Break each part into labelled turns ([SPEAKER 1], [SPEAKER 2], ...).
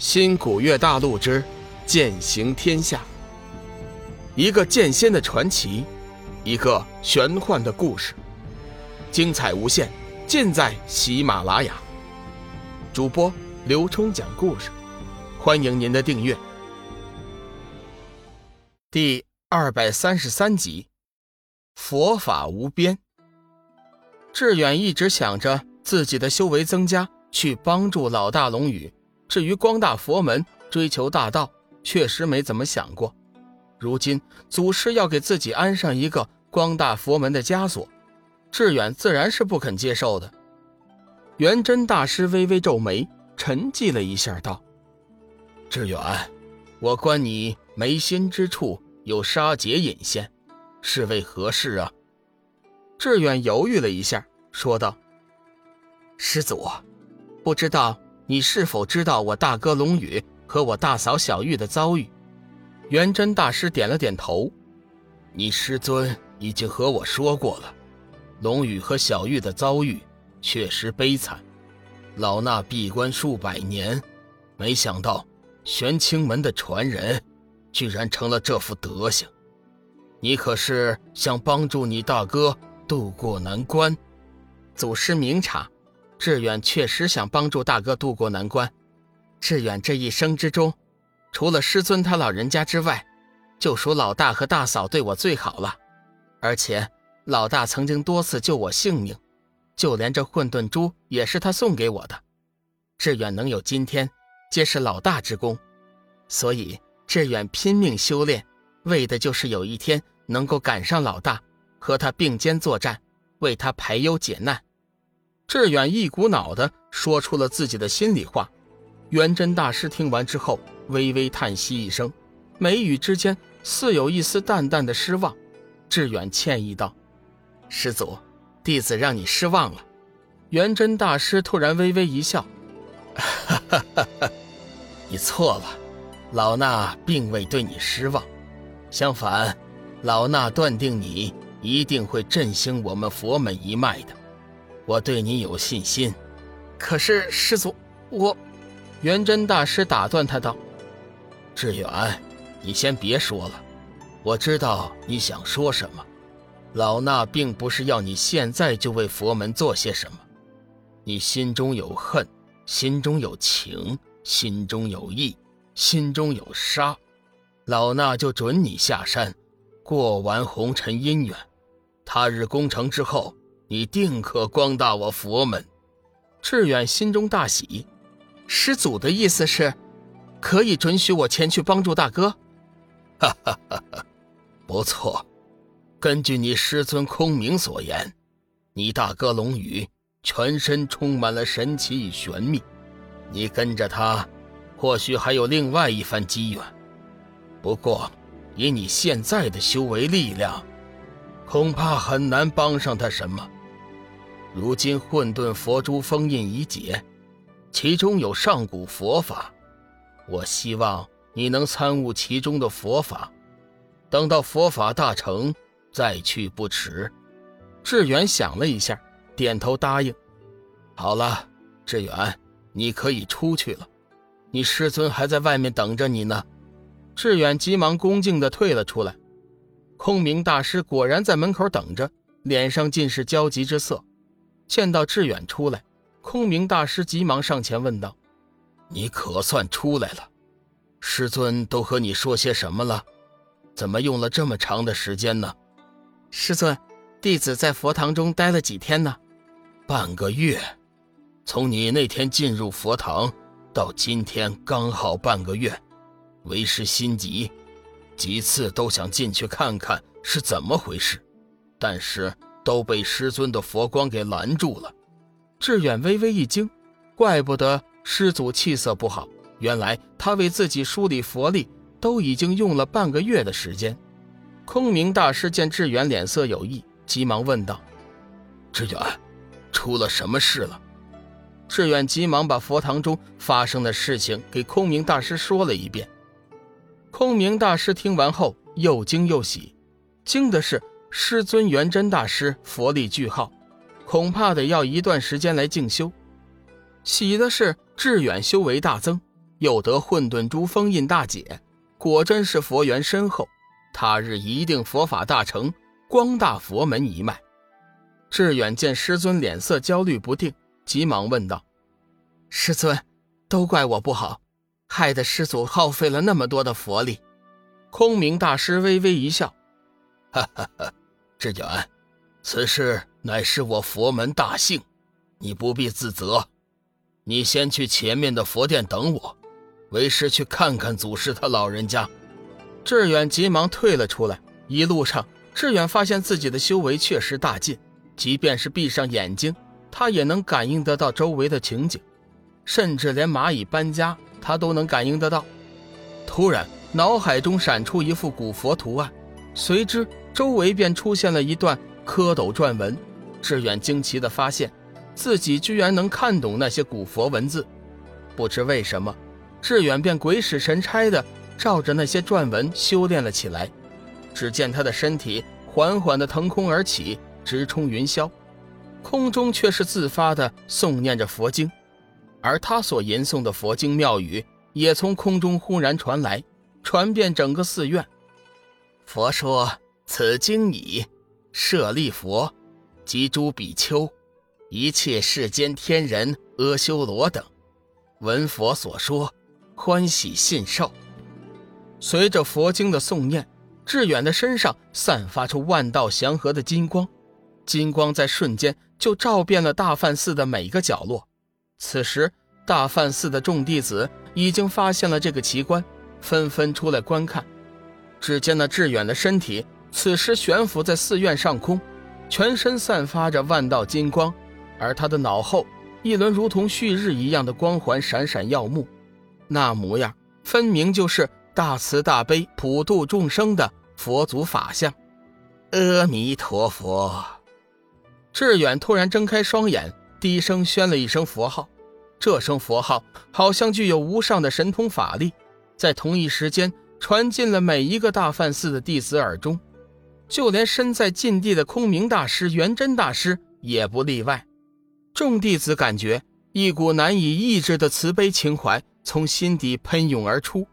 [SPEAKER 1] 新古月大陆之剑行天下，一个剑仙的传奇，一个玄幻的故事，精彩无限，尽在喜马拉雅。主播刘冲讲故事，欢迎您的订阅。第二百三十三集，佛法无边。志远一直想着自己的修为增加，去帮助老大龙宇。至于光大佛门追求大道，确实没怎么想过。如今祖师要给自己安上一个光大佛门的枷锁，志远自然是不肯接受的。元真大师微微皱眉，沉寂了一下，道：“志远，我观你眉心之处有杀劫隐现，是为何事啊？”志远犹豫了一下，说道：“
[SPEAKER 2] 师祖，不知道。”你是否知道我大哥龙宇和我大嫂小玉的遭遇？
[SPEAKER 1] 元真大师点了点头。你师尊已经和我说过了，龙宇和小玉的遭遇确实悲惨。老衲闭关数百年，没想到玄清门的传人居然成了这副德行。你可是想帮助你大哥渡过难关？
[SPEAKER 2] 祖师明察。志远确实想帮助大哥渡过难关。志远这一生之中，除了师尊他老人家之外，就属老大和大嫂对我最好了。而且老大曾经多次救我性命，就连这混沌珠也是他送给我的。志远能有今天，皆是老大之功。所以志远拼命修炼，为的就是有一天能够赶上老大，和他并肩作战，为他排忧解难。
[SPEAKER 1] 志远一股脑的说出了自己的心里话，元真大师听完之后微微叹息一声，眉宇之间似有一丝淡淡的失望。志远歉意道：“
[SPEAKER 2] 师祖，弟子让你失望了。”
[SPEAKER 1] 元真大师突然微微一笑：“
[SPEAKER 2] 哈哈哈哈你错了，老衲并未对你失望，相反，老衲断定你一定会振兴我们佛门一脉的。”我对你有信心，可是师祖，我……
[SPEAKER 1] 元真大师打断他道：“
[SPEAKER 2] 志远，你先别说了，我知道你想说什么。老衲并不是要你现在就为佛门做些什么，你心中有恨，心中有情，心中有义，心中有杀，老衲就准你下山，过完红尘姻缘，他日功成之后。”你定可光大我佛门，
[SPEAKER 1] 志远心中大喜。
[SPEAKER 2] 师祖的意思是，可以准许我前去帮助大哥。
[SPEAKER 1] 哈哈哈哈不错。根据你师尊空明所言，你大哥龙宇全身充满了神奇与玄秘，你跟着他，或许还有另外一番机缘。不过，以你现在的修为力量，恐怕很难帮上他什么。如今混沌佛珠封印已解，其中有上古佛法，我希望你能参悟其中的佛法，等到佛法大成再去不迟。
[SPEAKER 2] 志远想了一下，点头答应。
[SPEAKER 1] 好了，志远，你可以出去了，你师尊还在外面等着你呢。
[SPEAKER 2] 志远急忙恭敬地退了出来。空明大师果然在门口等着，脸上尽是焦急之色。见到志远出来，空明大师急忙上前问道：“
[SPEAKER 1] 你可算出来了，师尊都和你说些什么了？怎么用了这么长的时间呢？”“
[SPEAKER 2] 师尊，弟子在佛堂中待了几天呢？”“
[SPEAKER 1] 半个月。从你那天进入佛堂到今天，刚好半个月。为师心急，几次都想进去看看是怎么回事，但是……”都被师尊的佛光给拦住了。
[SPEAKER 2] 志远微微一惊，怪不得师祖气色不好，原来他为自己梳理佛力都已经用了半个月的时间。空明大师见志远脸色有异，急忙问道：“
[SPEAKER 1] 志远，出了什么事了？”
[SPEAKER 2] 志远急忙把佛堂中发生的事情给空明大师说了一遍。空明大师听完后又惊又喜，惊的是。师尊元真大师佛力巨浩，恐怕得要一段时间来静修。喜的是志远修为大增，
[SPEAKER 1] 又得混沌珠封印大解，果真是佛缘深厚。他日一定佛法大成，光大佛门一脉。志远见师尊脸色焦虑不定，急忙问道：“
[SPEAKER 2] 师尊，都怪我不好，害得师祖耗费了那么多的佛力。”
[SPEAKER 1] 空明大师微微一笑：“
[SPEAKER 3] 哈哈哈，志远，此事乃是我佛门大幸，你不必自责。你先去前面的佛殿等我，为师去看看祖师他老人家。”
[SPEAKER 1] 志远急忙退了出来。一路上，志远发现自己的修为确实大进，即便是闭上眼睛，他也能感应得到周围的情景，甚至连蚂蚁搬家，他都能感应得到。突然，脑海中闪出一幅古佛图案，随之周围便出现了一段蝌蚪篆文。志远惊奇地发现，自己居然能看懂那些古佛文字。不知为什么，志远便鬼使神差的。照着那些篆文修炼了起来，只见他的身体缓缓地腾空而起，直冲云霄，空中却是自发地诵念着佛经，而他所吟诵的佛经妙语也从空中忽然传来，传遍整个寺院。佛说：“此经已舍利佛及诸比丘，一切世间天人阿修罗等，闻佛所说，欢喜信受。”随着佛经的诵念，志远的身上散发出万道祥和的金光，金光在瞬间就照遍了大梵寺的每个角落。此时，大梵寺的众弟子已经发现了这个奇观，纷纷出来观看。只见那志远的身体此时悬浮在寺院上空，全身散发着万道金光，而他的脑后一轮如同旭日一样的光环闪闪耀目，那模样分明就是。大慈大悲、普度众生的佛祖法相，
[SPEAKER 3] 阿弥陀佛。
[SPEAKER 1] 志远突然睁开双眼，低声宣了一声佛号。这声佛号好像具有无上的神通法力，在同一时间传进了每一个大梵寺的弟子耳中，就连身在禁地的空明大师、元真大师也不例外。众弟子感觉一股难以抑制的慈悲情怀从心底喷涌而出。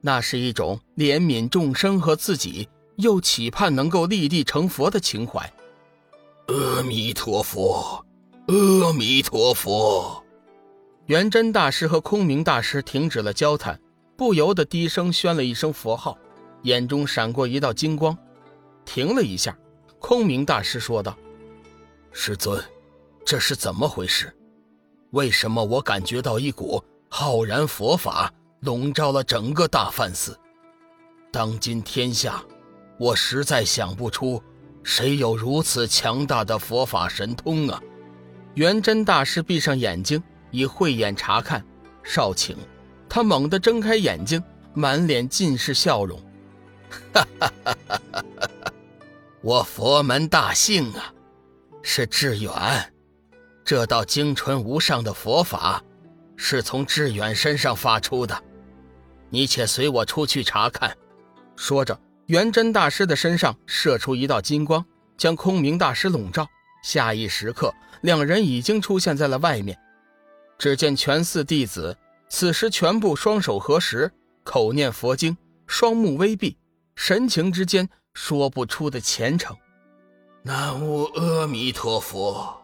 [SPEAKER 1] 那是一种怜悯众生和自己，又期盼能够立地成佛的情怀。
[SPEAKER 3] 阿弥陀佛，阿弥陀佛。
[SPEAKER 1] 元真大师和空明大师停止了交谈，不由得低声宣了一声佛号，眼中闪过一道金光。停了一下，空明大师说道：“
[SPEAKER 3] 师尊，这是怎么回事？为什么我感觉到一股浩然佛法？”笼罩了整个大梵寺。当今天下，我实在想不出谁有如此强大的佛法神通啊！
[SPEAKER 1] 元真大师闭上眼睛，以慧眼查看。少顷，他猛地睁开眼睛，满脸尽是笑容。
[SPEAKER 3] 哈哈哈哈哈！我佛门大幸啊！是志远，这道精纯无上的佛法，是从志远身上发出的。你且随我出去查看。
[SPEAKER 1] 说着，元真大师的身上射出一道金光，将空明大师笼罩。下一时刻，两人已经出现在了外面。只见全寺弟子此时全部双手合十，口念佛经，双目微闭，神情之间说不出的虔诚。
[SPEAKER 3] 南无阿弥陀佛。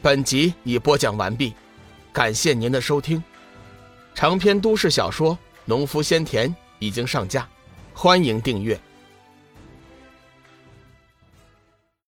[SPEAKER 1] 本集已播讲完毕，感谢您的收听。长篇都市小说《农夫先田》已经上架，欢迎订阅。